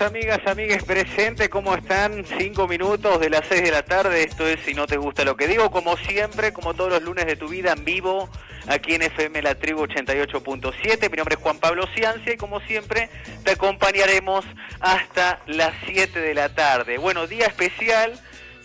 amigas, amigues presentes, ¿cómo están? Cinco minutos de las seis de la tarde, esto es Si no te gusta lo que digo, como siempre, como todos los lunes de tu vida en vivo, aquí en FM La Tribu 88.7, mi nombre es Juan Pablo Ciancia y como siempre te acompañaremos hasta las 7 de la tarde. Bueno, día especial,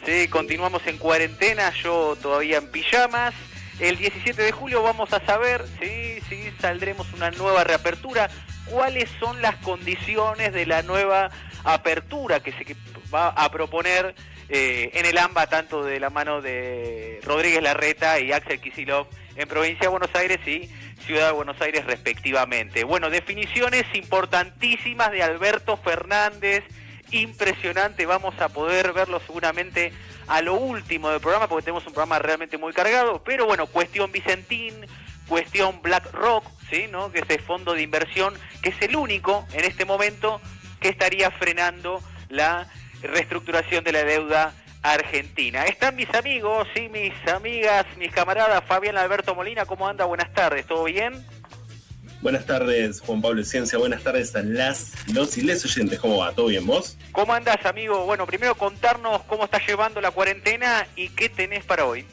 ¿sí? continuamos en cuarentena, yo todavía en pijamas, el 17 de julio vamos a saber si sí, saldremos una nueva reapertura, cuáles son las condiciones de la nueva apertura que se va a proponer eh, en el AMBA, tanto de la mano de Rodríguez Larreta y Axel Kisilov en Provincia de Buenos Aires y Ciudad de Buenos Aires respectivamente. Bueno, definiciones importantísimas de Alberto Fernández, impresionante, vamos a poder verlo seguramente a lo último del programa porque tenemos un programa realmente muy cargado, pero bueno, cuestión Vicentín, cuestión Black Rock, ¿sí? ¿no? que es el fondo de inversión, que es el único en este momento que estaría frenando la reestructuración de la deuda argentina. Están mis amigos y mis amigas, mis camaradas, Fabián Alberto Molina, ¿cómo anda? Buenas tardes, ¿todo bien? Buenas tardes, Juan Pablo Ciencia. Buenas tardes a las, los y les oyentes. ¿Cómo va? ¿Todo bien vos? ¿Cómo andás, amigo? Bueno, primero contarnos cómo estás llevando la cuarentena y qué tenés para hoy.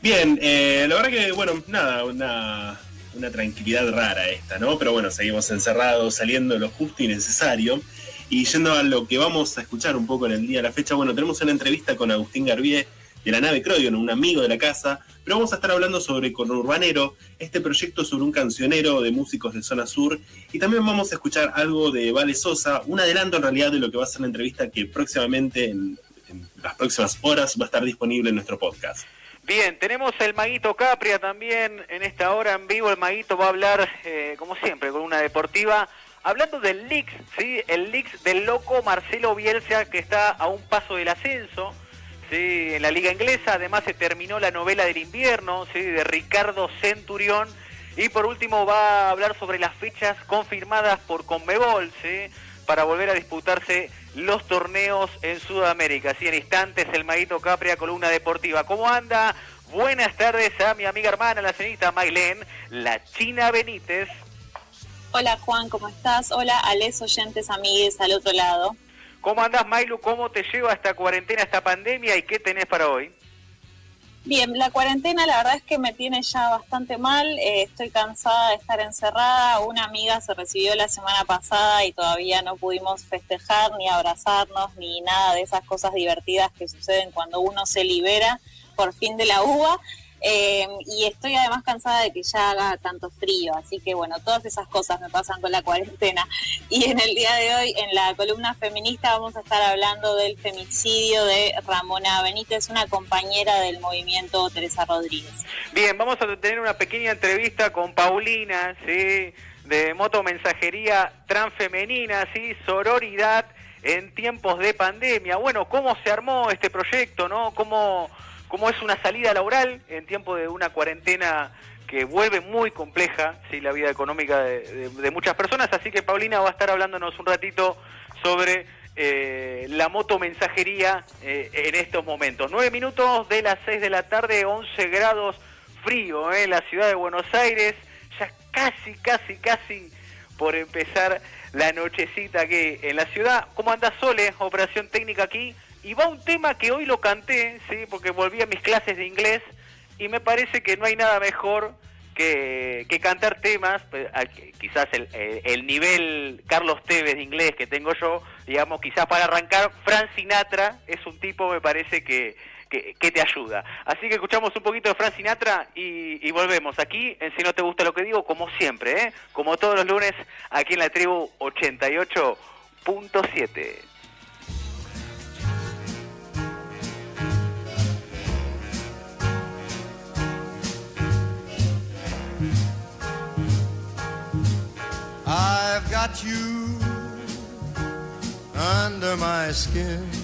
Bien, eh, la verdad que, bueno, nada, una, una tranquilidad rara esta, ¿no? Pero bueno, seguimos encerrados, saliendo lo justo y necesario. Y yendo a lo que vamos a escuchar un poco en el día de la fecha, bueno, tenemos una entrevista con Agustín Garbier de la nave Croydon, un amigo de la casa, pero vamos a estar hablando sobre Urbanero, este proyecto sobre un cancionero de músicos de zona sur, y también vamos a escuchar algo de Vale Sosa, un adelanto en realidad de lo que va a ser la entrevista que próximamente, en, las próximas horas, va a estar disponible en nuestro podcast. Bien, tenemos el Maguito Capria también en esta hora en vivo. El Maguito va a hablar, eh, como siempre, con una deportiva. Hablando del Lix, ¿sí? El Lix del loco Marcelo Bielsa, que está a un paso del ascenso. ¿sí? en la liga inglesa. Además se terminó la novela del invierno ¿sí? de Ricardo Centurión. Y por último va a hablar sobre las fechas confirmadas por Conmebol ¿sí? para volver a disputarse los torneos en Sudamérica. Así en instantes el Maguito Capria, columna deportiva. ¿Cómo anda? Buenas tardes a mi amiga hermana, la señorita Mailén, la China Benítez. Hola Juan, ¿cómo estás? Hola a les oyentes amigues al otro lado. ¿Cómo andás, Mailu? ¿Cómo te lleva esta cuarentena, esta pandemia y qué tenés para hoy? Bien, la cuarentena la verdad es que me tiene ya bastante mal, eh, estoy cansada de estar encerrada, una amiga se recibió la semana pasada y todavía no pudimos festejar ni abrazarnos ni nada de esas cosas divertidas que suceden cuando uno se libera por fin de la uva. Eh, y estoy además cansada de que ya haga tanto frío, así que bueno, todas esas cosas me pasan con la cuarentena. Y en el día de hoy, en la columna feminista, vamos a estar hablando del femicidio de Ramona Benítez, una compañera del movimiento Teresa Rodríguez. Bien, vamos a tener una pequeña entrevista con Paulina, ¿sí? de motomensajería transfemenina, ¿sí? sororidad en tiempos de pandemia. Bueno, ¿cómo se armó este proyecto? ¿no? ¿Cómo como es una salida laboral en tiempo de una cuarentena que vuelve muy compleja ¿sí? la vida económica de, muchas personas. Así que Paulina va a estar hablándonos un ratito sobre eh, la motomensajería eh, en estos momentos. Nueve minutos de las seis de la tarde, 11 grados frío ¿eh? en la ciudad de Buenos Aires. Ya casi, casi, casi por empezar la nochecita aquí en la ciudad. ¿Cómo anda Sole? Operación técnica aquí. Y va un tema que hoy lo canté, ¿sí? porque volví a mis clases de inglés y me parece que no hay nada mejor que, cantar temas, pues, quizás el, nivel Carlos Tevez de inglés que tengo yo, digamos, quizás para arrancar, Frank Sinatra es un tipo, me parece que, que, te ayuda. Así que escuchamos un poquito de Frank Sinatra y, y, volvemos aquí en Si no te gusta lo que digo, como siempre, ¿eh? como todos los lunes, aquí en la tribu 88.7. I've got you under my skin.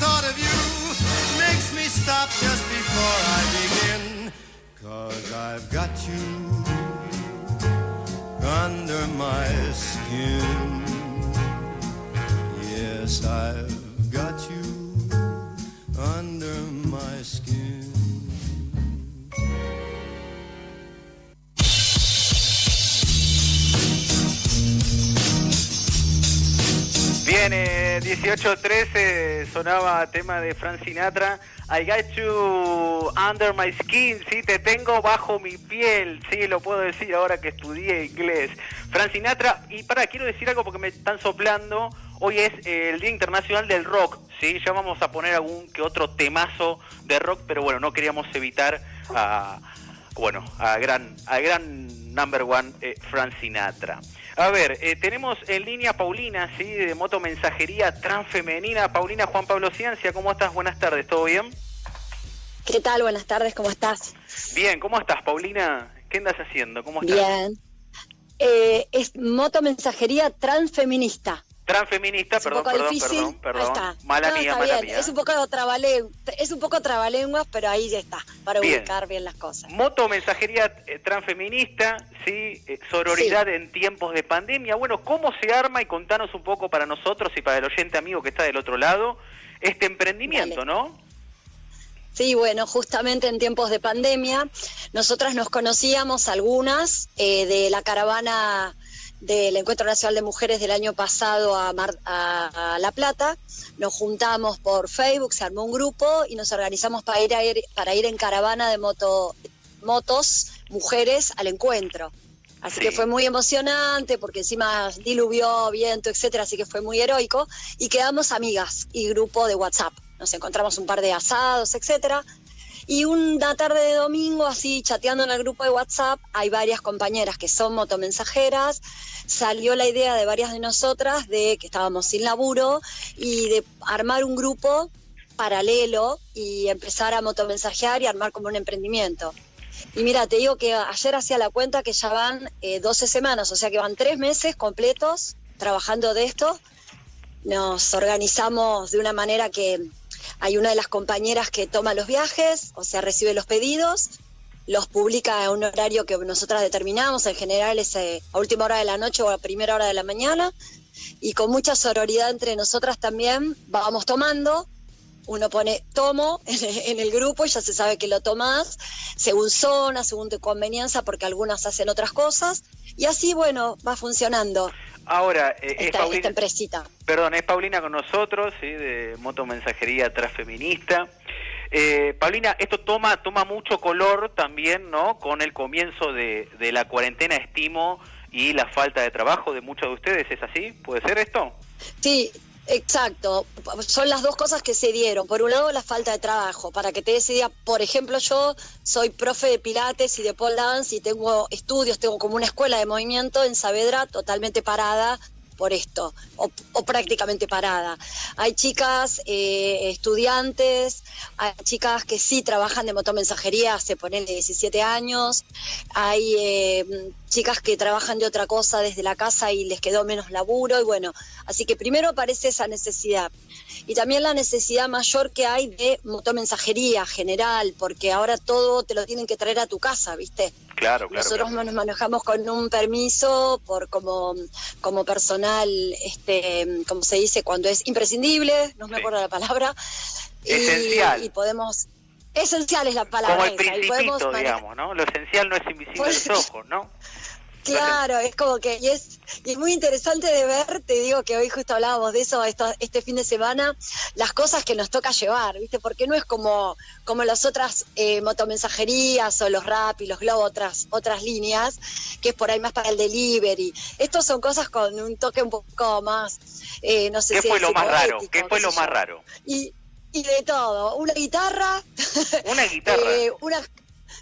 Thought of you makes me stop just before I begin. Cause I've got you under my skin. Yes, I've got you under my skin. Eh, 18.13 sonaba tema de Frank Sinatra. I got you under my skin, sí, te tengo bajo mi piel, sí, lo puedo decir ahora que estudié inglés. Frank Sinatra, y para, quiero decir algo porque me están soplando. Hoy es eh, el Día Internacional del Rock, sí, ya vamos a poner algún que otro temazo de rock, pero bueno, no queríamos evitar a, bueno, a gran, a gran number one, eh, Frank Sinatra. A ver, eh, tenemos en línea a Paulina, ¿sí? De Motomensajería Transfemenina. Paulina Juan Pablo Ciencia, ¿cómo estás? Buenas tardes, ¿todo bien? ¿Qué tal? Buenas tardes, ¿cómo estás? Bien, ¿cómo estás, Paulina? ¿Qué andas haciendo? ¿Cómo estás? Bien. Eh, es motomensajería transfeminista. Transfeminista, Es perdón, perdón, difícil. perdón, perdón. Está. Mala No, mía, mala bien. mía. Es un poco trabaleng- es un poco trabalenguas, pero ahí ya está, para Bien. ubicar bien las cosas. Motomensajería eh, transfeminista, sí, Eh, sororidad en tiempos de pandemia. Bueno, ¿cómo se arma? Y contanos un poco para nosotros y para el oyente amigo que está del otro lado, este emprendimiento, Dale. ¿no? Sí, bueno, justamente en tiempos de pandemia, nosotras nos conocíamos algunas eh, de la caravana del Encuentro Nacional de Mujeres del año pasado a, Mar- a- a La Plata. Nos juntamos por Facebook, se armó un grupo y nos organizamos para ir, a ir- para ir en caravana de moto, motos, mujeres, al encuentro. Así Sí. que fue muy emocionante porque encima diluvió, viento, etcétera, así que fue muy heroico. Y quedamos amigas y grupo de WhatsApp. Nos encontramos un par de asados, etcétera. Y una tarde de domingo, así chateando en el grupo de WhatsApp, hay varias compañeras que son motomensajeras. Salió la idea de varias de nosotras de que estábamos sin laburo y de armar un grupo paralelo y empezar a motomensajear y armar como un emprendimiento. Y mira, te digo que ayer hacía la cuenta que ya van 12 eh, semanas, o sea que van tres meses completos trabajando de esto. Nos organizamos de una manera que hay una de las compañeras que toma los viajes, o sea, recibe los pedidos, los publica a un horario que nosotras determinamos, en general es eh, a última hora de la noche o a primera hora de la mañana, y con mucha sororidad entre nosotras también vamos tomando uno pone tomo en el grupo y ya se sabe que lo tomas según zona, según tu conveniencia, porque algunas hacen otras cosas. Y así, bueno, va funcionando. Ahora, eh, esta, es Paulina, empresita. Perdón, es Paulina con nosotros, ¿sí? de Motomensajería Transfeminista. Eh, Paulina, esto toma, toma mucho color también, ¿no? Con el comienzo de, de la cuarentena, estimo, y la falta de trabajo de muchos de ustedes, ¿es así? ¿Puede ser esto? Sí, Exacto, son las dos cosas que se dieron. Por un lado, la falta de trabajo. Para que te des idea, por ejemplo, yo soy profe de pilates y de pole dance y tengo estudios, tengo como una escuela de movimiento en Saavedra totalmente parada por esto, o, prácticamente parada. Hay chicas, eh, estudiantes, hay chicas que sí trabajan de motomensajería se ponen de 17 años, hay eh, chicas que trabajan de otra cosa desde la casa y les quedó menos laburo, y bueno, así que primero aparece esa necesidad. Y también la necesidad mayor que hay de motomensajería general, porque ahora todo te lo tienen que traer a tu casa, ¿viste? Claro, claro. Nosotros nos manejamos con un permiso por como, como personal, este, como se dice, cuando es imprescindible, no me acuerdo la palabra. Esencial. Y, podemos. Esencial es la palabra. Como el principito, digamos, ¿no? Lo esencial no es invisible a los ojos, ¿no? Claro, es como que, y es, y muy interesante de ver, te digo que hoy justo hablábamos de eso este fin de semana, las cosas que nos toca llevar, ¿viste? Porque no es como, como las otras eh, motomensajerías o los rap y los globo, otras, otras líneas, que es por ahí más para el delivery. Estos son cosas con un toque un poco más, eh, no sé ¿Qué fue lo más raro? ¿Qué fue lo más raro? Y, y de todo, una guitarra. Una guitarra. eh, una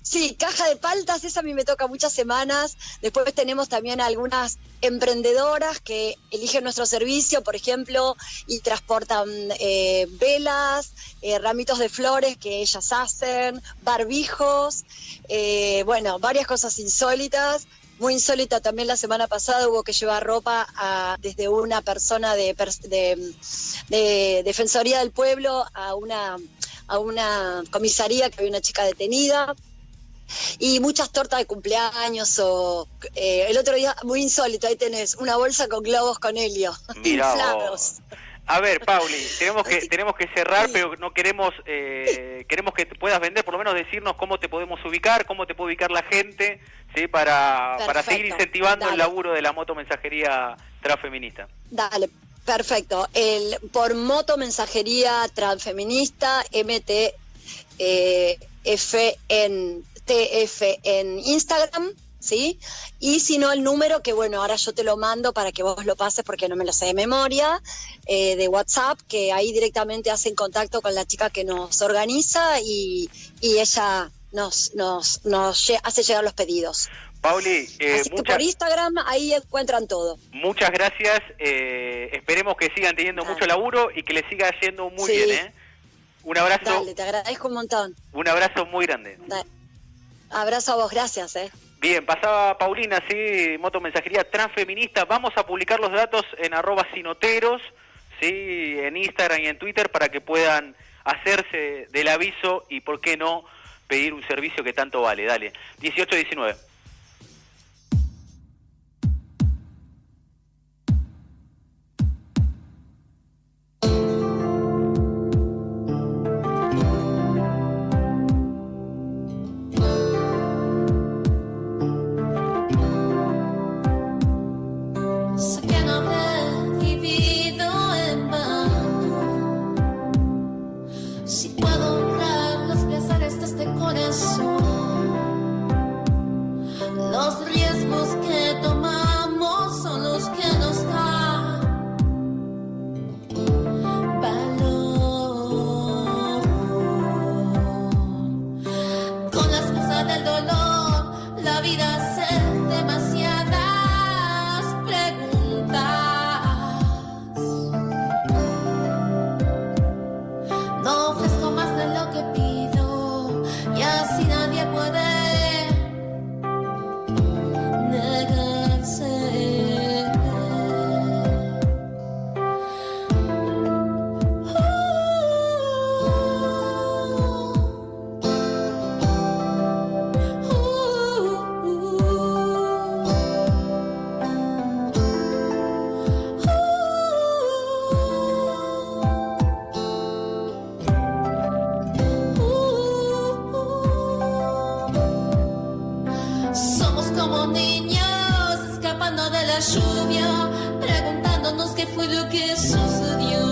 Sí, caja de paltas, esa a mí me toca muchas semanas. Después tenemos también algunas emprendedoras que eligen nuestro servicio, por ejemplo, y transportan eh, velas, eh, ramitos de flores que ellas hacen, barbijos, eh, bueno, varias cosas insólitas. Muy insólita también la semana pasada hubo que llevar ropa a, desde una persona de, de Defensoría del Pueblo a una, a una comisaría que había una chica detenida y muchas tortas de cumpleaños o eh, el otro día muy insólito ahí tenés una bolsa con globos con helio inflados. a ver Pauli tenemos que tenemos que cerrar pero no queremos eh, queremos que puedas vender por lo menos decirnos cómo te podemos ubicar cómo te puede ubicar la gente sí para para seguir incentivando el laburo de la moto mensajería transfeminista. Dale perfecto. El por moto mensajería transfeminista mt eh, FN TF en Instagram, ¿sí? Y si no, el número, que bueno, ahora yo te lo mando para que vos lo pases porque no me lo sé de memoria, eh, de WhatsApp, que ahí directamente hacen contacto con la chica que nos organiza y, ella nos, nos, nos hace llegar los pedidos. Pauli, eh, por Instagram ahí encuentran todo. Muchas gracias. Eh, esperemos que sigan teniendo mucho laburo y que les siga yendo muy bien. ¿eh? Un abrazo. Dale, te agradezco un montón. Un abrazo muy grande. Abrazo a vos, gracias. Eh. Bien, pasaba Paulina, sí, moto mensajería transfeminista. Vamos a publicar los datos en arroba sinoteros, sí, en Instagram y en Twitter para que puedan hacerse del aviso y, ¿por qué no, pedir un servicio que tanto vale? Dale, 18-19. de la lluvia, preguntándonos qué fue lo que sucedió.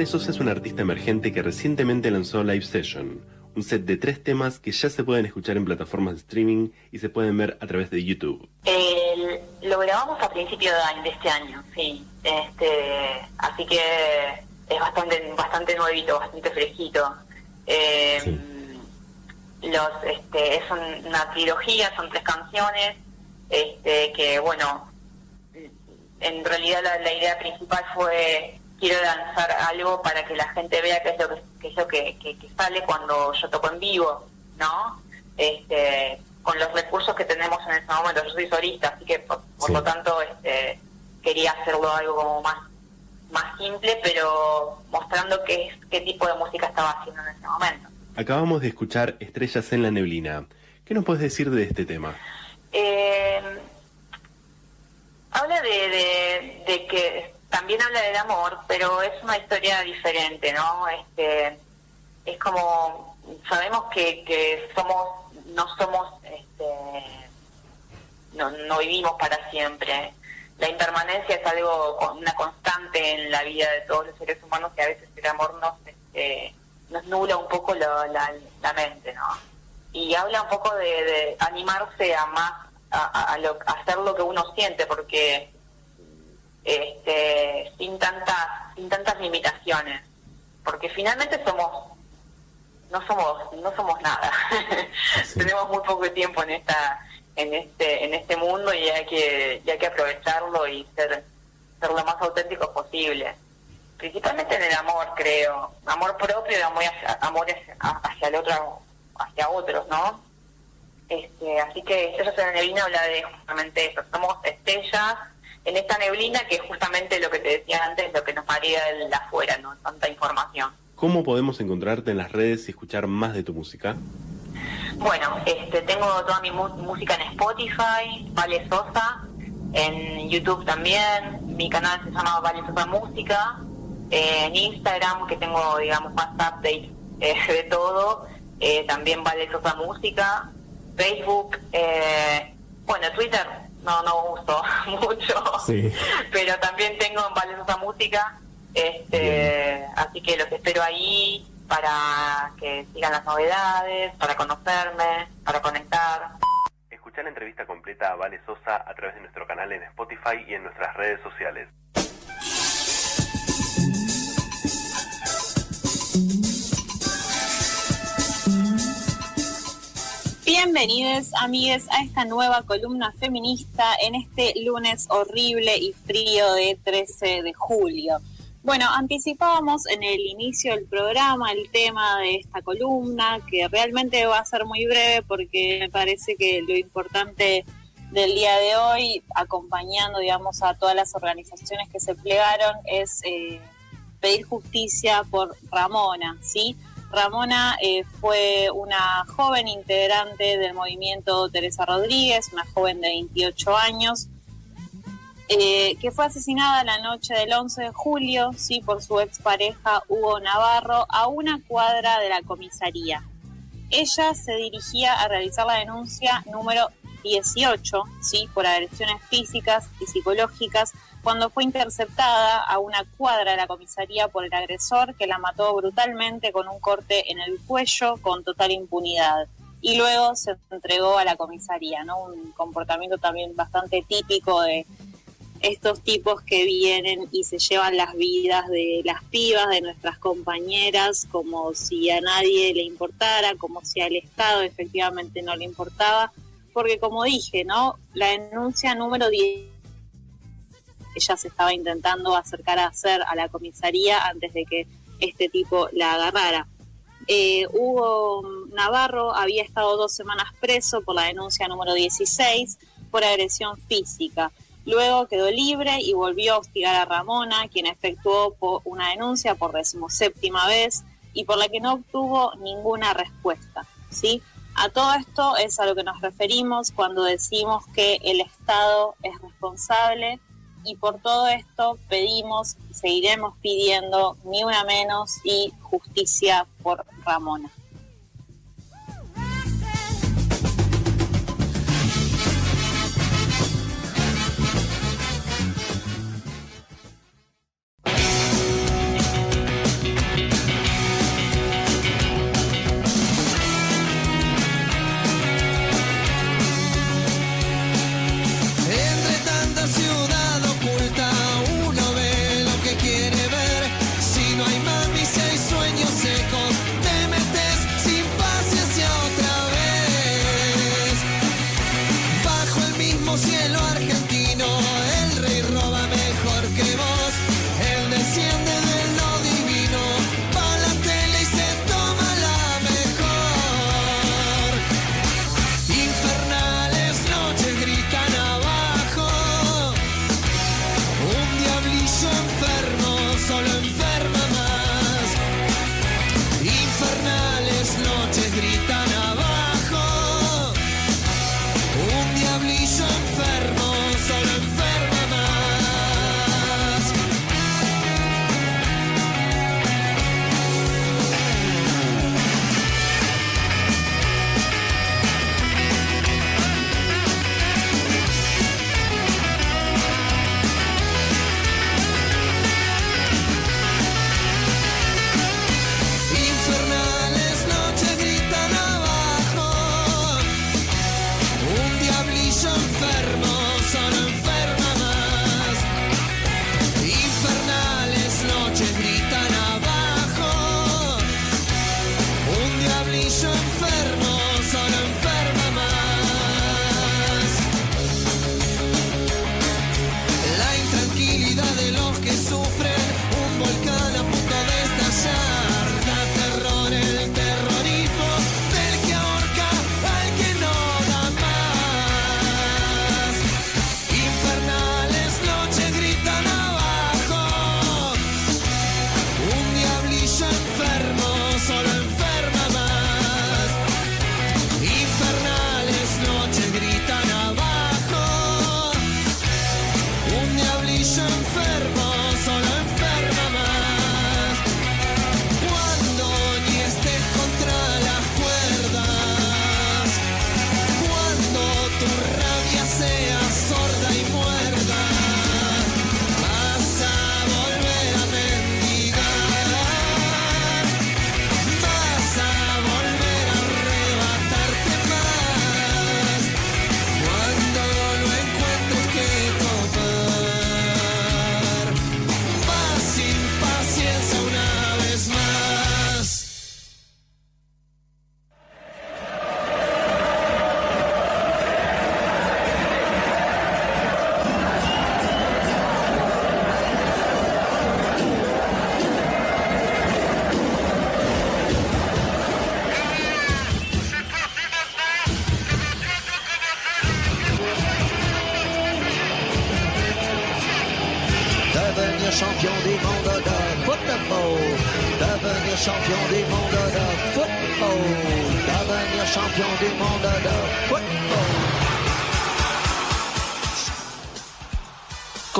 Vale Sosa es un artista emergente que recientemente lanzó Live Session, un set de tres temas que ya se pueden escuchar en plataformas de streaming y se pueden ver a través de YouTube. lo grabamos a principio de, este año, sí. Este, así que es bastante, bastante nuevito, bastante fresquito. Eh, los, este, es una trilogía, son tres canciones, este, que bueno, en realidad la idea principal fue quiero lanzar algo para que la gente vea qué es lo que, es lo que, sale cuando yo toco en vivo, ¿no? Este, con los recursos que tenemos en este momento. Yo soy solista, así que por, lo tanto este, quería hacerlo algo como más más simple, pero mostrando qué, qué tipo de música estaba haciendo en ese momento. Acabamos de escuchar Estrellas en la Neblina. ¿Qué nos puedes decir de este tema? Eh, habla de, de que también habla del amor, pero es una historia diferente, ¿no? Este, es como, sabemos que, que somos, no somos, este, no, no vivimos para siempre. La impermanencia es algo, una constante en la vida de todos los seres humanos que a veces el amor nos, este, nos nula un poco la, la, mente, ¿no? Y habla un poco de, animarse a más, a, a, lo, a hacer lo que uno siente, porque este, sin tantas sin tantas limitaciones. Porque finalmente somos no somos no somos nada. Tenemos muy poco tiempo en esta en este en este mundo y hay que hay que aprovecharlo y ser ser lo más auténticos posible. Principalmente en el amor creo. Amor propio y amor hacia, amor hacia el otro hacia otros no este así que Estrellas en la neblina habla de justamente eso. Somos estrellas en esta neblina que es justamente lo que te decía antes, lo que nos marea de afuera, ¿no? Tanta información. ¿Cómo podemos encontrarte en las redes y escuchar más de tu música? Bueno, este, tengo toda mi música en Spotify, Vale Sosa, en YouTube también, mi canal se llama Vale Sosa Música, en Instagram, que tengo, digamos, más updates eh, de todo, eh, también Vale Sosa Música, Facebook, eh, bueno, Twitter no, no uso mucho, pero también tengo en Vale Música, este, así que los espero ahí para que sigan las novedades, para conocerme, para conectar. Escuchar la entrevista completa a Vale Sosa a través de nuestro canal en Spotify y en nuestras redes sociales. Bienvenidos, amigues, a esta nueva columna feminista en este lunes horrible y frío de 13 de julio. Bueno, anticipábamos en el inicio del programa el tema de esta columna, que realmente va a ser muy breve porque me parece que lo importante del día de hoy, acompañando, digamos, a todas las organizaciones que se plegaron, es eh, pedir justicia por Ramona, ¿sí? Ramona eh, fue una joven integrante del movimiento Teresa Rodríguez, una joven de 28 años, eh, que fue asesinada la noche del 11 de julio sí, por su expareja Hugo Navarro a una cuadra de la comisaría. Ella se dirigía a realizar la denuncia número 18 ¿sí? por agresiones físicas y psicológicas cuando fue interceptada a una cuadra de la comisaría por el agresor que la mató brutalmente con un corte en el cuello con total impunidad. Y luego se entregó a la comisaría, ¿no? Un comportamiento también bastante típico de estos tipos que vienen y se llevan las vidas de las pibas, de nuestras compañeras, como si a nadie le importara, como si al Estado efectivamente no le importaba, porque como dije, ¿no? La denuncia número 10 ella se estaba intentando acercar a hacer a la comisaría antes de que este tipo la agarrara. Eh, Hugo Navarro había estado dos semanas preso por la denuncia número 16 por agresión física. Luego quedó libre y volvió a hostigar a Ramona, quien efectuó una denuncia por decimoséptima vez y por la que no obtuvo ninguna respuesta. ¿sí? A todo esto es a lo que nos referimos cuando decimos que el Estado es responsable y por todo esto pedimos, seguiremos pidiendo ni una menos y justicia por Ramona.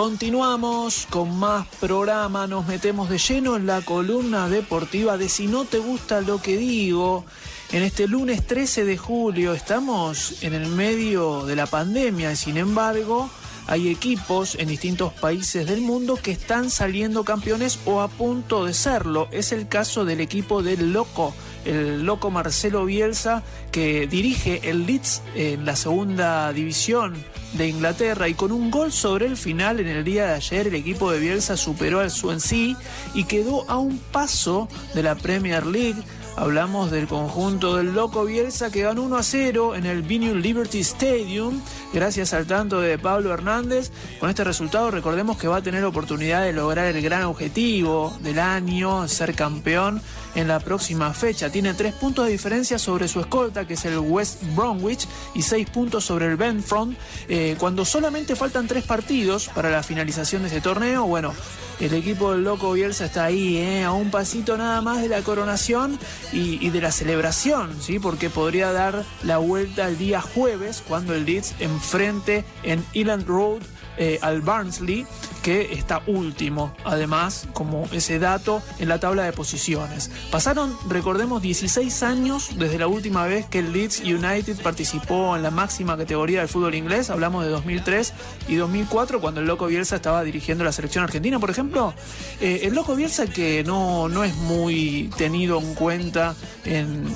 Continuamos con más programa, nos metemos de lleno en la columna deportiva de Si no te gusta lo que digo. En este lunes 13 de julio estamos en el medio de la pandemia, sin embargo, hay equipos en distintos países del mundo que están saliendo campeones o a punto de serlo. Es el caso del equipo del Loco, el Loco Marcelo Bielsa, que dirige el Leeds en la segunda división de Inglaterra y con un gol sobre el final en el día de ayer el equipo de Bielsa superó al Swansea y quedó a un paso de la Premier League Hablamos del conjunto del Loco Bielsa que ganó 1 a 0 en el Vinium Liberty Stadium, gracias al tanto de Pablo Hernández. Con este resultado, recordemos que va a tener oportunidad de lograr el gran objetivo del año, ser campeón en la próxima fecha. Tiene tres puntos de diferencia sobre su escolta, que es el West Bromwich, y seis puntos sobre el Benfront. Eh, cuando solamente faltan tres partidos para la finalización de este torneo, bueno, el equipo del Loco Bielsa está ahí, eh, a un pasito nada más de la coronación y, de la celebración, ¿sí? porque podría dar la vuelta el día jueves cuando el Leeds enfrente en Eland Road eh, al Barnsley, que está último, además, como ese dato en la tabla de posiciones. Pasaron, recordemos, 16 años desde la última vez que el Leeds United participó en la máxima categoría del fútbol inglés, hablamos de 2003 y 2004, cuando el Loco Bielsa estaba dirigiendo la selección argentina, por ejemplo. Eh, el Loco Bielsa que no, no es muy tenido en cuenta, en,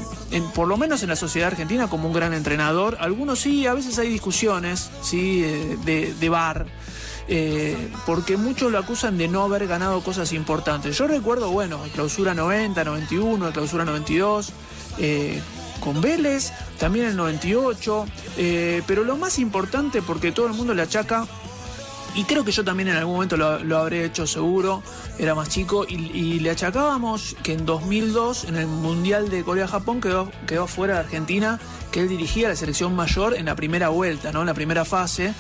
por lo menos en la sociedad argentina, como un gran entrenador. Algunos sí, a veces hay discusiones ¿sí? De, de bar eh, porque muchos lo acusan de no haber ganado cosas importantes. Yo recuerdo, bueno, clausura 90, 91, clausura 92. Eh, con Vélez, también el 98, eh, pero lo más importante, porque todo el mundo le achaca, y creo que yo también en algún momento lo, habré hecho seguro, era más chico, y, le achacábamos que en 2002, en el Mundial de Corea-Japón, quedó, quedó fuera de Argentina, que él dirigía la selección mayor en la primera vuelta, ¿no? en la primera fase.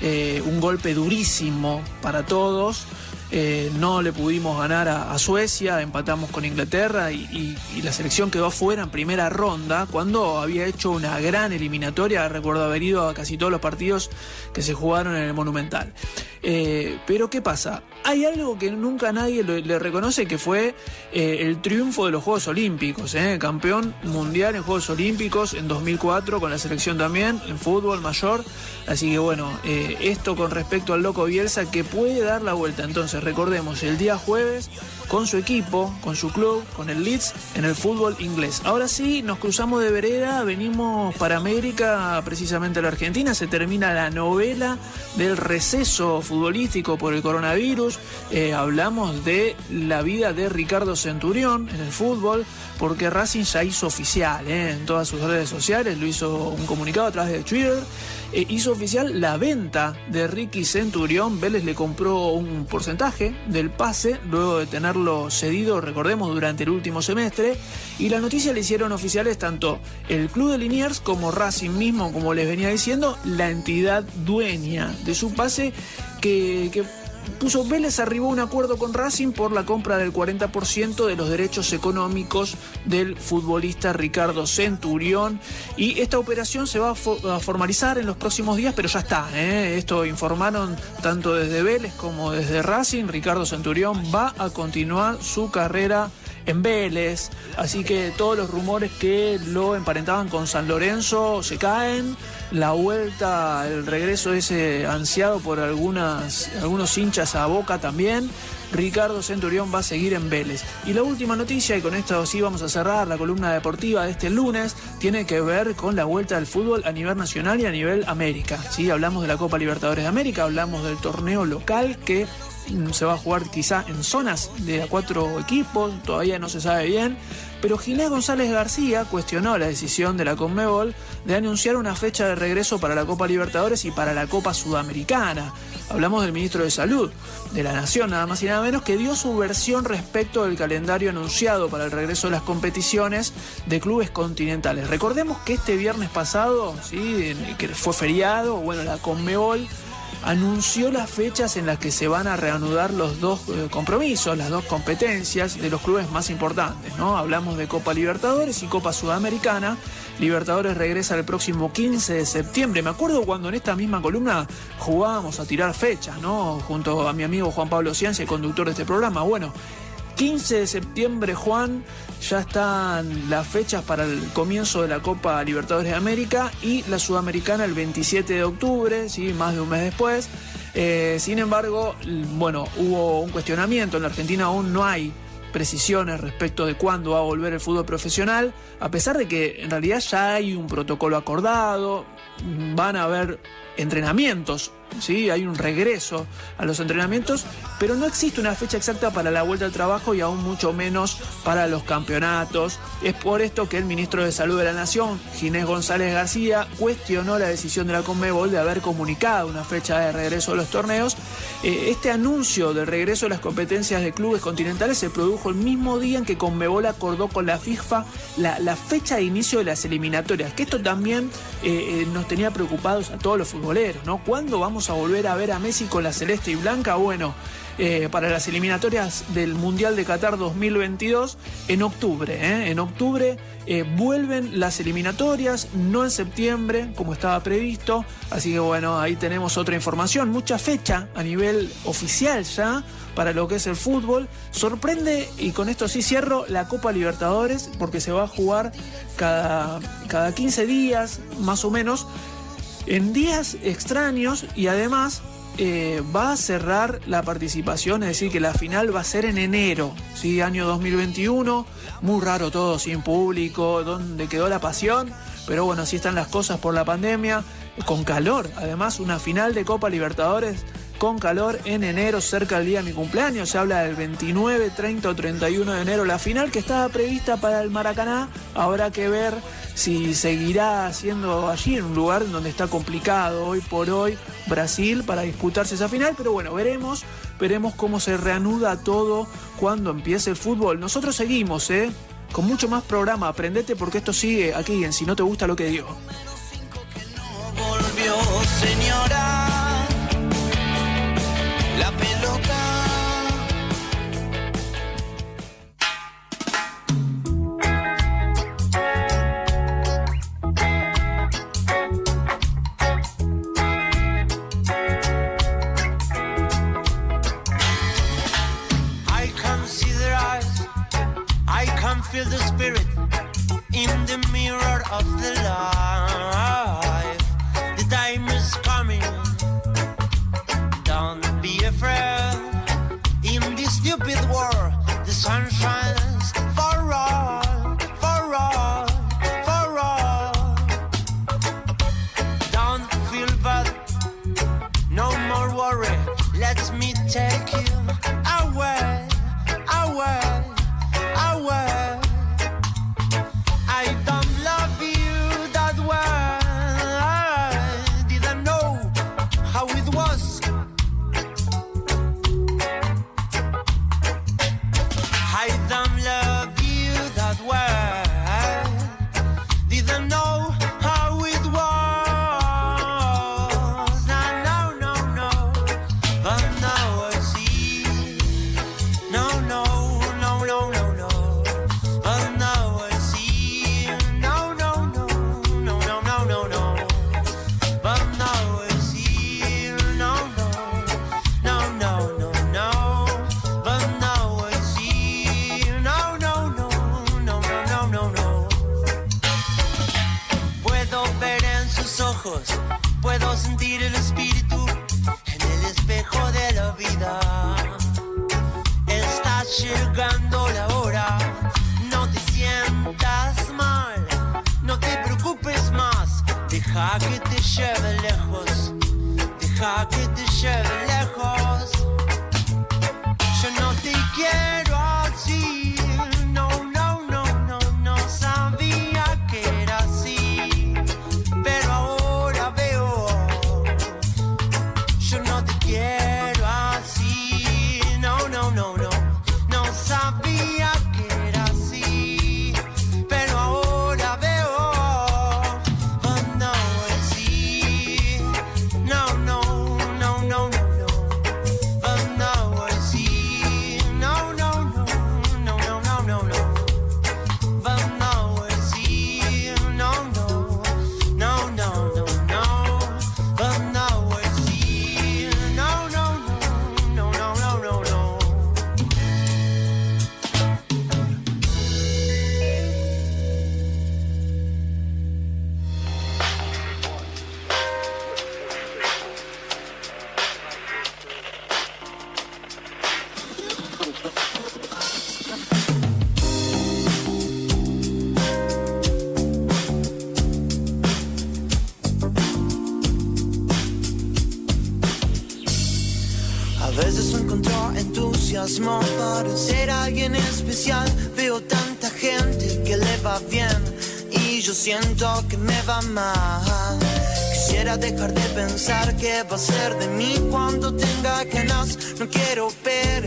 Eh, un golpe durísimo para todos. Eh, no le pudimos ganar a, Suecia, empatamos con Inglaterra y, la selección quedó afuera en primera ronda cuando había hecho una gran eliminatoria. Recuerdo haber ido a casi todos los partidos que se jugaron en el Monumental. Eh, pero ¿qué pasa? Hay algo que nunca nadie le, reconoce que fue el triunfo de los Juegos Olímpicos, campeón mundial en Juegos Olímpicos en 2004 con la selección también, en fútbol mayor. Así que bueno, esto con respecto al loco Bielsa que puede dar la vuelta. Entonces recordemos, el día jueves con su equipo, con su club, con el Leeds en el fútbol inglés. Ahora sí, nos cruzamos de vereda, venimos para América, precisamente a la Argentina, se termina la novela del receso futbolístico por el coronavirus. Eh, hablamos de la vida de Ricardo Centurión en el fútbol, porque Racing ya hizo oficial eh, en todas sus redes sociales, lo hizo un comunicado a través de Twitter. Eh, hizo oficial la venta de Ricky Centurión. Vélez le compró un porcentaje del pase luego de tenerlo cedido, recordemos, durante el último semestre. Y la noticia le hicieron oficiales tanto el club de Liniers como Racing mismo, como les venía diciendo, la entidad dueña de su pase que puso Vélez arribó un acuerdo con Racing por la compra del 40% de los derechos económicos del futbolista Ricardo Centurión y esta operación se va a, formalizar en los próximos días, pero ya está. ¿eh? Esto informaron tanto desde Vélez como desde Racing. Ricardo Centurión va a continuar su carrera en Vélez, así que todos los rumores que lo emparentaban con San Lorenzo se caen, la vuelta, el regreso ese ansiado por algunas, algunos hinchas a Boca también. Ricardo Centurión va a seguir en Vélez. Y la última noticia, y con esto sí vamos a cerrar la columna deportiva de este lunes, tiene que ver con la vuelta del fútbol a nivel nacional y a nivel América. ¿sí? Hablamos de la Copa Libertadores de América, hablamos del torneo local que Mm, se va a jugar quizá en zonas de a cuatro equipos, todavía no se sabe bien, pero Ginés González García cuestionó la decisión de la Conmebol de anunciar una fecha de regreso para la Copa Libertadores y para la Copa Sudamericana. Hablamos del ministro de Salud de la Nación, nada más y nada menos, que dio su versión respecto del calendario anunciado para el regreso de las competiciones de clubes continentales. Recordemos que este viernes pasado, ¿sí? que fue feriado, bueno, la Conmebol anunció las fechas en las que se van a reanudar los dos eh, compromisos, las dos competencias de los clubes más importantes, ¿no? Hablamos de Copa Libertadores y Copa Sudamericana. Libertadores regresa el próximo 15 de septiembre. Me acuerdo cuando en esta misma columna jugábamos a tirar fechas, ¿no? Junto a mi amigo Juan Pablo Ciancia, el conductor de este programa. Bueno, 15 de septiembre, Juan, ya están las fechas para el comienzo de la Copa Libertadores de América y la Sudamericana el 27 de octubre, ¿sí? más de un mes después. Eh, sin embargo, bueno, hubo un cuestionamiento. En la Argentina aún no hay precisiones respecto de cuándo va a volver el fútbol profesional, a pesar de que en realidad ya hay un protocolo acordado, van a haber entrenamientos ¿sí? hay un regreso a los entrenamientos, pero no existe una fecha exacta para la vuelta al trabajo y aún mucho menos para los campeonatos. Es por esto que el ministro de Salud de la Nación, Ginés González García, cuestionó la decisión de la Conmebol de haber comunicado una fecha de regreso a los torneos. Eh, este anuncio del regreso de las competencias de clubes continentales se produjo el mismo día en que Conmebol acordó con la FIFA la, fecha de inicio de las eliminatorias, que esto también eh, eh, nos tenía preocupados a todos los futboleros, ¿no? ¿Cuándo vamos a volver a ver a Messi con la celeste y blanca. Bueno, eh, para las eliminatorias del Mundial de Qatar 2022 en octubre. ¿eh? En octubre eh, vuelven las eliminatorias, no en septiembre como estaba previsto. Así que bueno, ahí tenemos otra información, mucha fecha a nivel oficial ya para lo que es el fútbol. Sorprende, y con esto sí cierro, la Copa Libertadores, porque se va a jugar cada, cada 15 días más o menos en días extraños y además eh, va a cerrar la participación, es decir, que la final va a ser en enero, ¿sí? año 2021, muy raro todo sin público, donde quedó la pasión, pero bueno, así están las cosas por la pandemia, con calor, además una final de Copa Libertadores con calor en enero, cerca del día de mi cumpleaños. Se habla del 29, 30 o 31 de enero. La final que estaba prevista para el Maracaná, habrá que ver si seguirá siendo allí, en un lugar donde está complicado hoy por hoy Brasil para disputarse esa final. Pero bueno, veremos, veremos cómo se reanuda todo cuando empiece el fútbol. Nosotros seguimos, ¿eh? Con mucho más programa. Aprendete porque esto sigue aquí en Si no te gusta lo que digo. señora la pelota. I can see their eyes, I can feel the spirit in the mirror of the life. Stupid world, the sun shines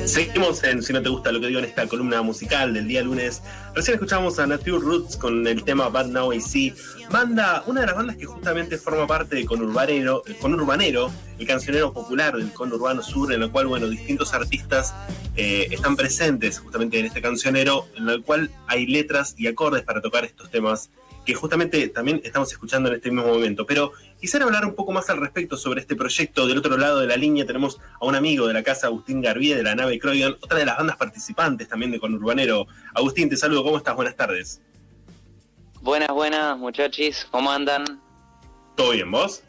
Seguimos en Si no te gusta lo que digo en esta columna musical del día lunes. Recién escuchamos a Nature Roots con el tema Bad Now I See. Banda, una de las bandas que justamente forma parte de Conurbanero, Conurbanero el cancionero popular del conurbano sur, en el cual, bueno, distintos artistas eh, están presentes justamente en este cancionero, en el cual hay letras y acordes para tocar estos temas que justamente también estamos escuchando en este mismo momento. Pero quisiera hablar un poco más al respecto sobre este proyecto. Del otro lado de la línea tenemos a un amigo de la casa, Agustín Garbie, de la nave Croydon, otra de las bandas participantes también de Conurbanero. Agustín, te saludo, ¿cómo estás? Buenas tardes. Buenas, buenas, muchachos, ¿cómo andan? ¿Todo bien, vos?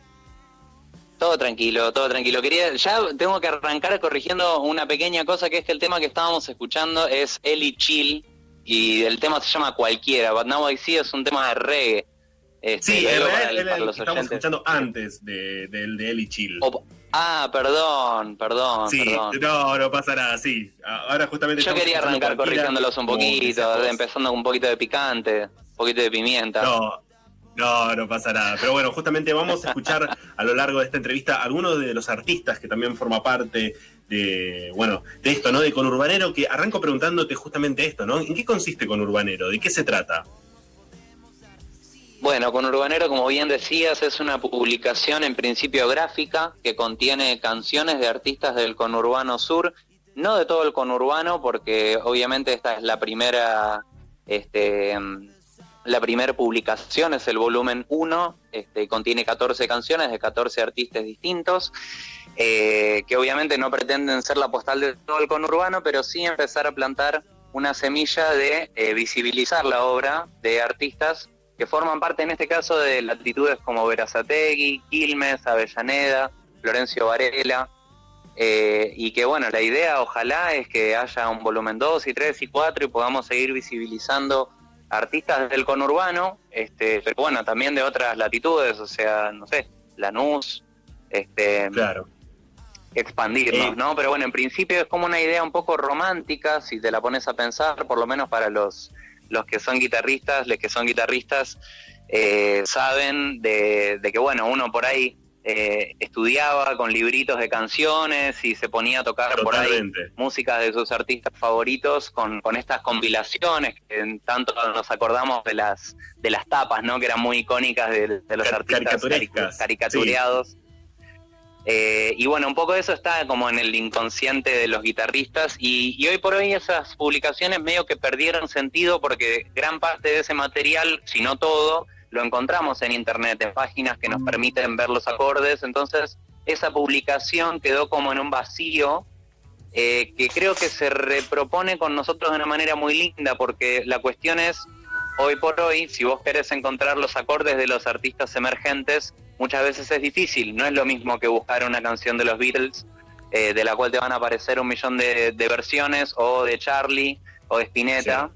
Todo tranquilo, todo tranquilo. Quería, ya tengo que arrancar corrigiendo una pequeña cosa, que es que el tema que estábamos escuchando es Eli Chill, y el tema se llama Cualquiera. But Now I See es un tema de reggae. Este, Sí, para el- era para el los que estamos escuchando antes de- del de Eli Chill. O- ah, perdón, perdón, Sí, perdón. no, no pasa nada, sí. Ahora justamente Yo quería arrancar corrigiéndolos un poquito, empezando con un poquito de picante, un poquito de pimienta. No, no, no pasa nada. Pero bueno, justamente vamos a escuchar a lo largo de esta entrevista a algunos de los artistas que también forma parte de, bueno, de esto, ¿no? De Conurbanero, que arranco preguntándote justamente esto, ¿no? ¿En qué consiste Conurbanero? ¿De qué se trata? Bueno, con Urbanero, como bien decías, es una publicación en principio gráfica que contiene canciones de artistas del conurbano sur, no de todo el conurbano, porque obviamente esta es la primera, este, la primera publicación, es el volumen 1, este, contiene 14 canciones de 14 artistas distintos, eh, que obviamente no pretenden ser la postal de todo el conurbano, pero sí empezar a plantar una semilla de eh, visibilizar la obra de artistas que forman parte en este caso de latitudes como Verazategui, Quilmes, Avellaneda, Florencio Varela, eh, y que bueno, la idea ojalá es que haya un volumen 2 y 3 y 4 y podamos seguir visibilizando artistas del conurbano, este, pero bueno, también de otras latitudes, o sea, no sé, Lanús, este, Claro. Expandirnos. ¿no? Pero bueno, en principio es como una idea un poco romántica, si te la pones a pensar, por lo menos para los, los que son guitarristas, los que son guitarristas eh, saben de, de que, bueno, uno por ahí eh, estudiaba con libritos de canciones y se ponía a tocar por ahí Totalmente. música de sus artistas favoritos con, con estas compilaciones que en tanto nos acordamos de las de las tapas, ¿no? Que eran muy icónicas de, de los Car- artistas caricatureados. Eh, y bueno, un poco eso está como en el inconsciente de los guitarristas y, y hoy por hoy esas publicaciones medio que perdieron sentido porque gran parte de ese material, si no todo, lo encontramos en internet, en páginas que nos permiten ver los acordes, entonces esa publicación quedó como en un vacío eh, que creo que se repropone con nosotros de una manera muy linda porque la cuestión es, hoy por hoy, si vos querés encontrar los acordes de los artistas emergentes, muchas veces es difícil, no es lo mismo que buscar una canción de los Beatles, eh, de la cual te van a aparecer un millón de, de versiones, o de Charlie, o de Spinetta,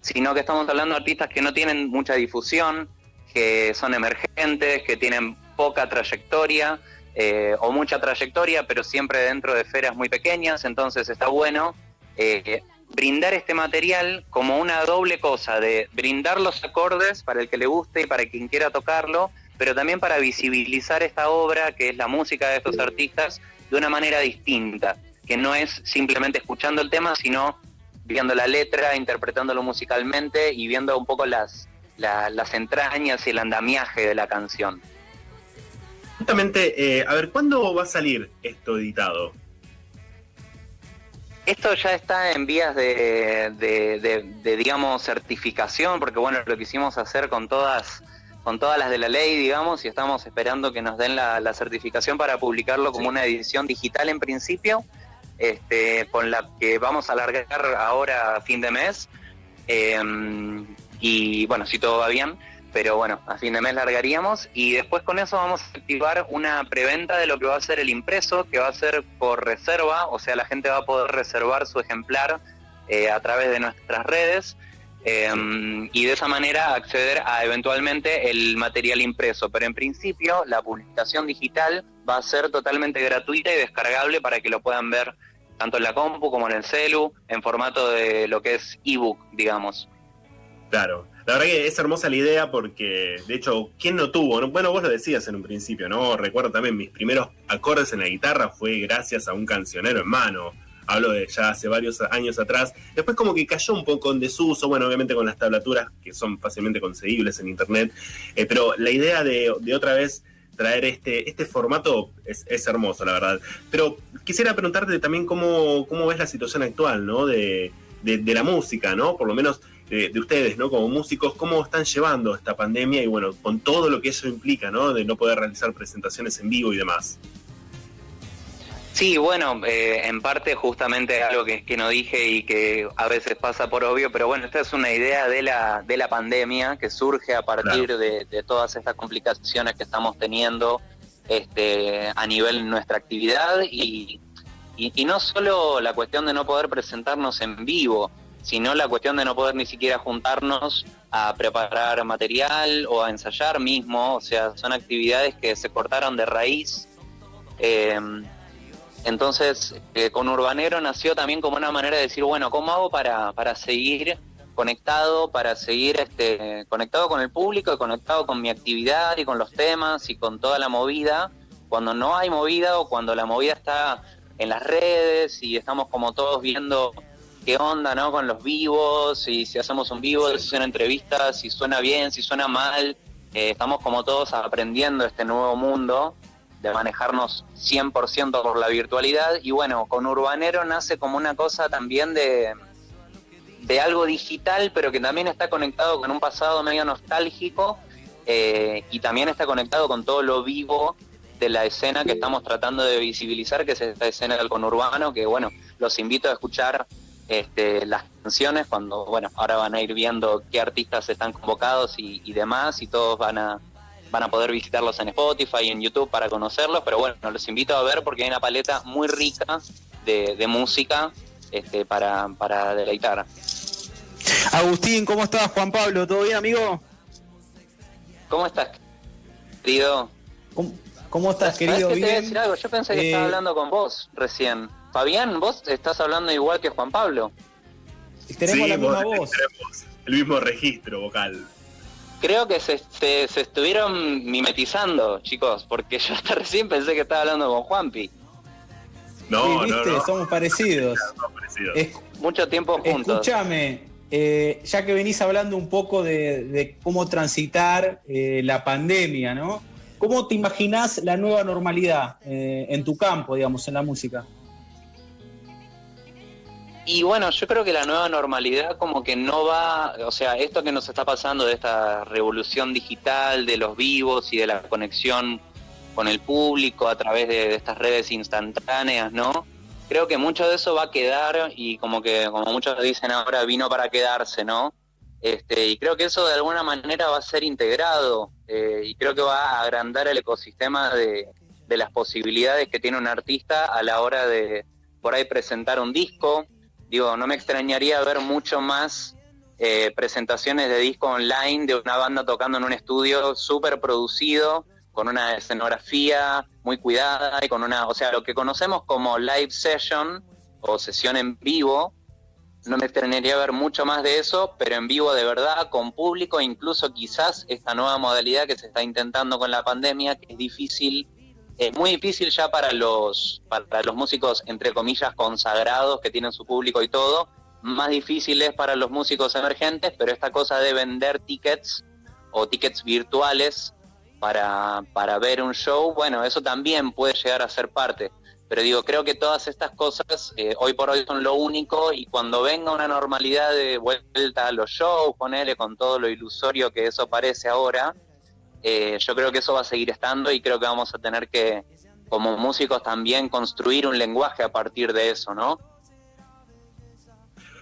sino que estamos hablando de artistas que no tienen mucha difusión, que son emergentes, que tienen poca trayectoria, eh, o mucha trayectoria, pero siempre dentro de esferas muy pequeñas, entonces está bueno eh, brindar este material como una doble cosa, de brindar los acordes para el que le guste y para quien quiera tocarlo, pero también para visibilizar esta obra, que es la música de estos artistas, de una manera distinta, que no es simplemente escuchando el tema, sino viendo la letra, interpretándolo musicalmente y viendo un poco las, la- las entrañas y el andamiaje de la canción. Justamente, eh, a ver, ¿cuándo va a salir esto editado? Esto ya está en vías de, de- de- de, digamos, certificación, porque bueno, lo quisimos hacer con todas, con todas las de la ley, digamos, y estamos esperando que nos den la, la certificación para publicarlo como una edición digital en principio, este, con la que vamos a alargar ahora a fin de mes. Eh, y bueno, si todo va bien, pero bueno, a fin de mes largaríamos y después con eso vamos a activar una preventa de lo que va a ser el impreso, que va a ser por reserva, o sea, la gente va a poder reservar su ejemplar eh, a través de nuestras redes eh, y de esa manera acceder a eventualmente el material impreso. Pero en principio la publicación digital va a ser totalmente gratuita y descargable para que lo puedan ver tanto en la compu como en el celu, en formato de lo que es ebook, digamos. Claro. La verdad que es hermosa la idea porque, de hecho, ¿quién no tuvo? no? Bueno, vos lo decías en un principio, ¿no? Recuerdo también mis primeros acordes en la guitarra fue gracias a un cancionero en mano. Hablo de ya hace varios años atrás. Después como que cayó un poco en desuso, bueno, obviamente con las tablaturas que son fácilmente conseguibles en internet. Eh, pero la idea de, de otra vez traer este, este formato es, hermoso, la verdad. Pero quisiera preguntarte también cómo, cómo ves la situación actual, ¿no? De, de la música, ¿no? Por lo menos de, de, ustedes, ¿no? Como músicos, cómo están llevando esta pandemia y bueno, con todo lo que eso implica, ¿no? De no poder realizar presentaciones en vivo y demás. Sí, bueno, eh, en parte justamente algo que, que, no dije y que a veces pasa por obvio, pero bueno, esta es una idea de la, de la pandemia que surge a partir claro. de, de, todas estas complicaciones que estamos teniendo este, a nivel de nuestra actividad y, y, y no solo la cuestión de no poder presentarnos en vivo, sino la cuestión de no poder ni siquiera juntarnos a preparar material o a ensayar mismo, o sea, son actividades que se cortaron de raíz. Eh, entonces, eh, con Urbanero nació también como una manera de decir, bueno, ¿cómo hago para, para seguir conectado, para seguir este, conectado con el público y conectado con mi actividad y con los temas y con toda la movida, cuando no hay movida o cuando la movida está en las redes y estamos como todos viendo qué onda, ¿no? Con los vivos y si hacemos un vivo, si son entrevistas, si suena bien, si suena mal, eh, estamos como todos aprendiendo este nuevo mundo de manejarnos 100% por la virtualidad y bueno, con Urbanero nace como una cosa también de, de algo digital, pero que también está conectado con un pasado medio nostálgico eh, y también está conectado con todo lo vivo de la escena que estamos tratando de visibilizar, que es esta escena del conurbano, que bueno, los invito a escuchar este, las canciones cuando, bueno, ahora van a ir viendo qué artistas están convocados y, y demás y todos van a van a poder visitarlos en Spotify y en YouTube para conocerlos, pero bueno, los invito a ver porque hay una paleta muy rica de, de música este, para, para deleitar. Agustín, ¿cómo estás? Juan Pablo, ¿todo bien, amigo? ¿Cómo estás, querido? ¿Cómo, cómo estás, querido? Que te voy a decir algo? Yo pensé que eh... estaba hablando con vos recién. Fabián, vos estás hablando igual que Juan Pablo. Tenemos sí, la misma voz. Tenemos el mismo registro vocal creo que se, se, se, estuvieron mimetizando, chicos, porque yo hasta recién pensé que estaba hablando con Juanpi. No, sí, ¿viste? no, no. Somos parecidos. Es, Mucho tiempo juntos. Escúchame, eh, ya que venís hablando un poco de, de cómo transitar eh, la pandemia, ¿no? ¿Cómo te imaginás la nueva normalidad eh, en tu campo, digamos, en la música? Y bueno, yo creo que la nueva normalidad como que no va, o sea, esto que nos está pasando de esta revolución digital, de los vivos y de la conexión con el público a través de, estas redes instantáneas, ¿no? Creo que mucho de eso va a quedar y como que, como muchos dicen ahora, vino para quedarse, ¿no? Este, y creo que eso de alguna manera va a ser integrado eh, y creo que va a agrandar el ecosistema de, de las posibilidades que tiene un artista a la hora de por ahí presentar un disco, digo, no me extrañaría ver mucho más eh, presentaciones de disco online de una banda tocando en un estudio súper producido, con una escenografía muy cuidada y con una, o sea, lo que conocemos como live session o sesión en vivo, no me extrañaría ver mucho más de eso, pero en vivo de verdad, con público, incluso quizás esta nueva modalidad que se está intentando con la pandemia, que es difícil es muy difícil ya para los, para los músicos, entre comillas, consagrados que tienen su público y todo. Más difícil es para los músicos emergentes, pero esta cosa de vender tickets o tickets virtuales para, para ver un show, bueno, eso también puede llegar a ser parte. Pero digo, creo que todas estas cosas eh, hoy por hoy son lo único y cuando venga una normalidad de vuelta a los shows, ponele con todo lo ilusorio que eso parece ahora, eh, yo creo que eso va a seguir estando y creo que vamos a tener que, como músicos, también construir un lenguaje a partir de eso, ¿no?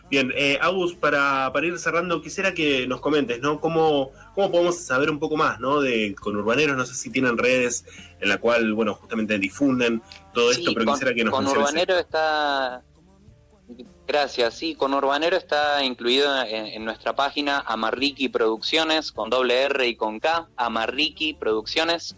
Bien, eh, Agus, para, para, ir cerrando, quisiera que nos comentes, ¿no? ¿Cómo, ¿Cómo podemos saber un poco más, ¿no? De con Urbaneros, no sé si tienen redes en la cual, bueno, justamente difunden todo sí, esto, pero con, quisiera que nos Con Urbanero está, Gracias, sí, con Urbanero está incluido en, nuestra página Amarriki Producciones, con doble R y con K, Amarriki Producciones.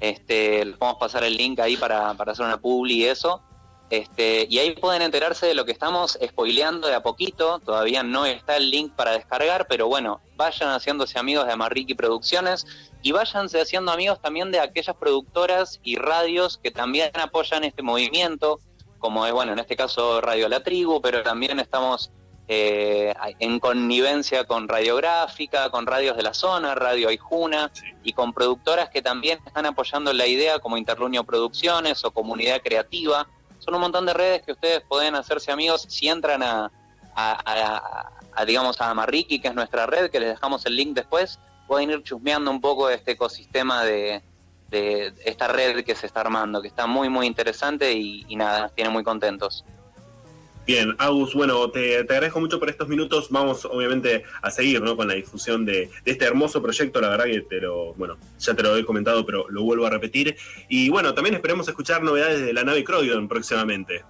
Este, les podemos pasar el link ahí para, para hacer una publi y eso. Este, y ahí pueden enterarse de lo que estamos spoileando de a poquito. Todavía no está el link para descargar, pero bueno, vayan haciéndose amigos de Amarriki Producciones y váyanse haciendo amigos también de aquellas productoras y radios que también apoyan este movimiento, como es, bueno, en este caso Radio La Tribu, pero también estamos eh, en connivencia con Radiográfica, con radios de la zona, Radio Aijuna, y con productoras que también están apoyando la idea como Interlunio Producciones o Comunidad Creativa. Son un montón de redes que ustedes pueden hacerse amigos si entran a, a- a- a, digamos, a Amarriki, que es nuestra red, que les dejamos el link después, pueden ir chusmeando un poco este ecosistema de, de esta red que se está armando, que está muy, muy interesante y, y nada, nos tiene muy contentos. Bien, Agus, bueno, te, te agradezco mucho por estos minutos. Vamos, obviamente, a seguir ¿no? con la difusión de, de este hermoso proyecto. La verdad que te lo, bueno, ya te lo he comentado, pero lo vuelvo a repetir. Y bueno, también esperemos escuchar novedades de la nave Croydon próximamente.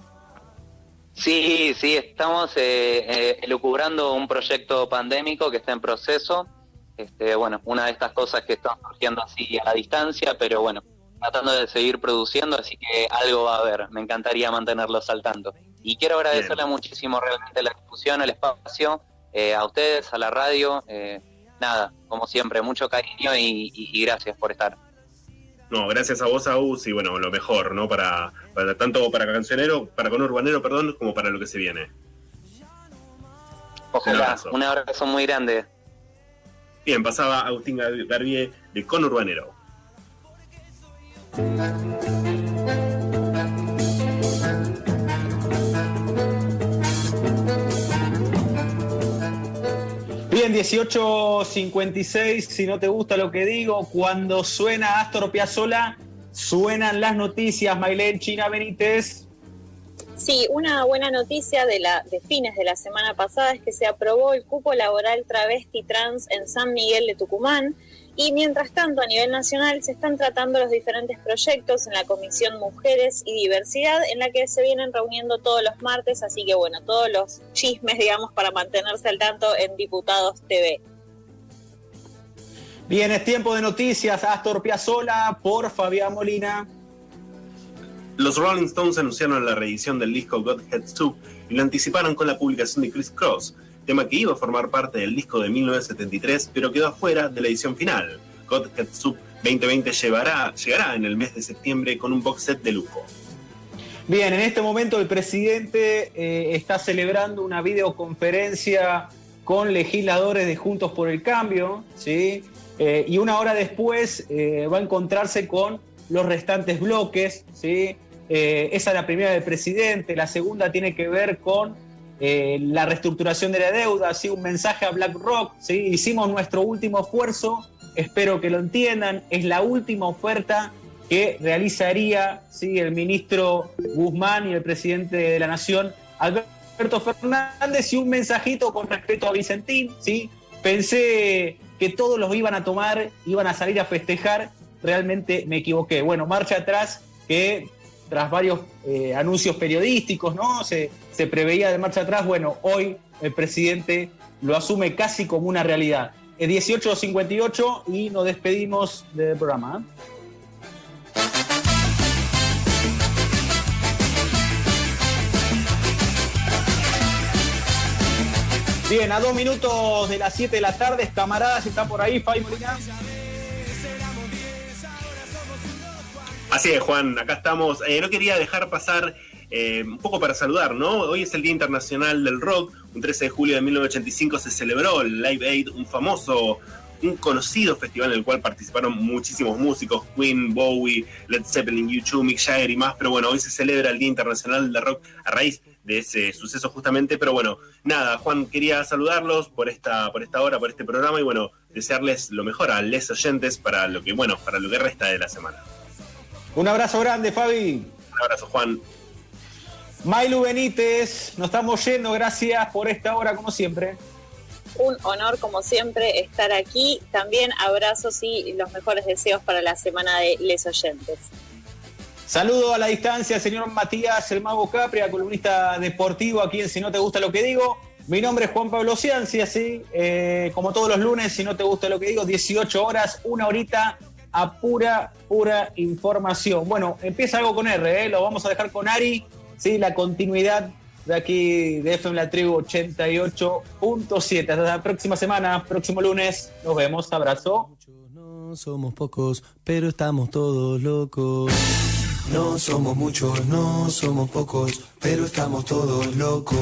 Sí, sí, estamos eh, eh, elucubrando un proyecto pandémico que está en proceso. Este, bueno, una de estas cosas que están surgiendo así a la distancia, pero bueno, tratando de seguir produciendo, así que algo va a haber. Me encantaría mantenerlos al tanto. Y quiero agradecerle muchísimo realmente la difusión, el espacio, eh, a ustedes, a la radio. eh, nada, como siempre, mucho cariño y, y- y gracias por estar. No, gracias a vos, Agus, y bueno, lo mejor, ¿no? Para, para tanto para cancionero, para con urbanero, perdón, como para lo que se viene. Un Ojalá, abrazo. un abrazo muy grande. Bien, pasaba Agustín Gar- Garbier de Con Urbanero. Bien, 18.56, si no te gusta lo que digo, cuando suena Astor Piazzolla, suenan las noticias, Mailén China Benítez. Sí, una buena noticia de, la, de fines de la semana pasada es que se aprobó el cupo laboral travesti trans en San Miguel de Tucumán y mientras tanto a nivel nacional se están tratando los diferentes proyectos en la Comisión Mujeres y Diversidad en la que se vienen reuniendo todos los martes, así que bueno, todos los chismes, digamos, para mantenerse al tanto en Diputados TV. Bien, es tiempo de noticias, Astor Piazzolla por Fabián Molina. Los Rolling Stones anunciaron la reedición del disco Godhead Soup y lo anticiparon con la publicación de Chris Cross, tema que iba a formar parte del disco de 1973, pero quedó afuera de la edición final. Godhead Soup 2020 llevará, llegará en el mes de septiembre con un box set de lujo. Bien, en este momento el presidente eh, está celebrando una videoconferencia con legisladores de Juntos por el Cambio, ¿sí? Eh, y una hora después eh, va a encontrarse con los restantes bloques, ¿sí? Eh, esa es la primera del presidente, la segunda tiene que ver con eh, la reestructuración de la deuda, ¿sí? un mensaje a BlackRock, ¿sí? hicimos nuestro último esfuerzo, espero que lo entiendan, es la última oferta que realizaría ¿sí? el ministro Guzmán y el presidente de la Nación, Alberto Fernández, y un mensajito con respecto a Vicentín. ¿sí? Pensé que todos los iban a tomar, iban a salir a festejar, realmente me equivoqué. Bueno, marcha atrás que tras varios eh, anuncios periodísticos, ¿no? Se, preveía de marcha atrás, bueno, hoy el presidente lo asume casi como una realidad. Es 18.58 y nos despedimos del programa. ¿eh? Bien, a dos minutos de las 7 de la tarde, camaradas, está por ahí, Fay Molina. Así es, Juan, acá estamos. Eh, no quería dejar pasar eh, un poco para saludar, ¿no? Hoy es el Día Internacional del Rock. Un 13 de julio de 1985 se celebró el Live Aid, un famoso, un conocido festival en el cual participaron muchísimos músicos, Queen, Bowie, Led Zeppelin, U2, Mick Jagger y más. Pero bueno, hoy se celebra el Día Internacional del Rock a raíz de ese suceso justamente. Pero bueno, nada, Juan, quería saludarlos por esta, por esta hora, por este programa y bueno, desearles lo mejor a les oyentes para lo que, bueno, para lo que resta de la semana. Un abrazo grande, Fabi. Un abrazo, Juan. Mailu Benítez, nos estamos yendo, gracias por esta hora como siempre. Un honor, como siempre, estar aquí. También abrazos y los mejores deseos para la semana de Les Oyentes. Saludo a la distancia, señor Matías El Mago Capria, columnista deportivo aquí en Si No Te Gusta Lo Que Digo. Mi nombre es Juan Pablo Cianci, así eh, como todos los lunes, si no te gusta lo que digo, 18 horas, una horita a pura, pura información. Bueno, empieza algo con R, ¿eh? lo vamos a dejar con Ari, ¿sí? la continuidad de aquí de FM La Tribu 88.7. Hasta la próxima semana, próximo lunes, nos vemos, abrazo. No somos pocos, pero estamos todos locos. No somos muchos, no somos pocos, pero estamos todos locos.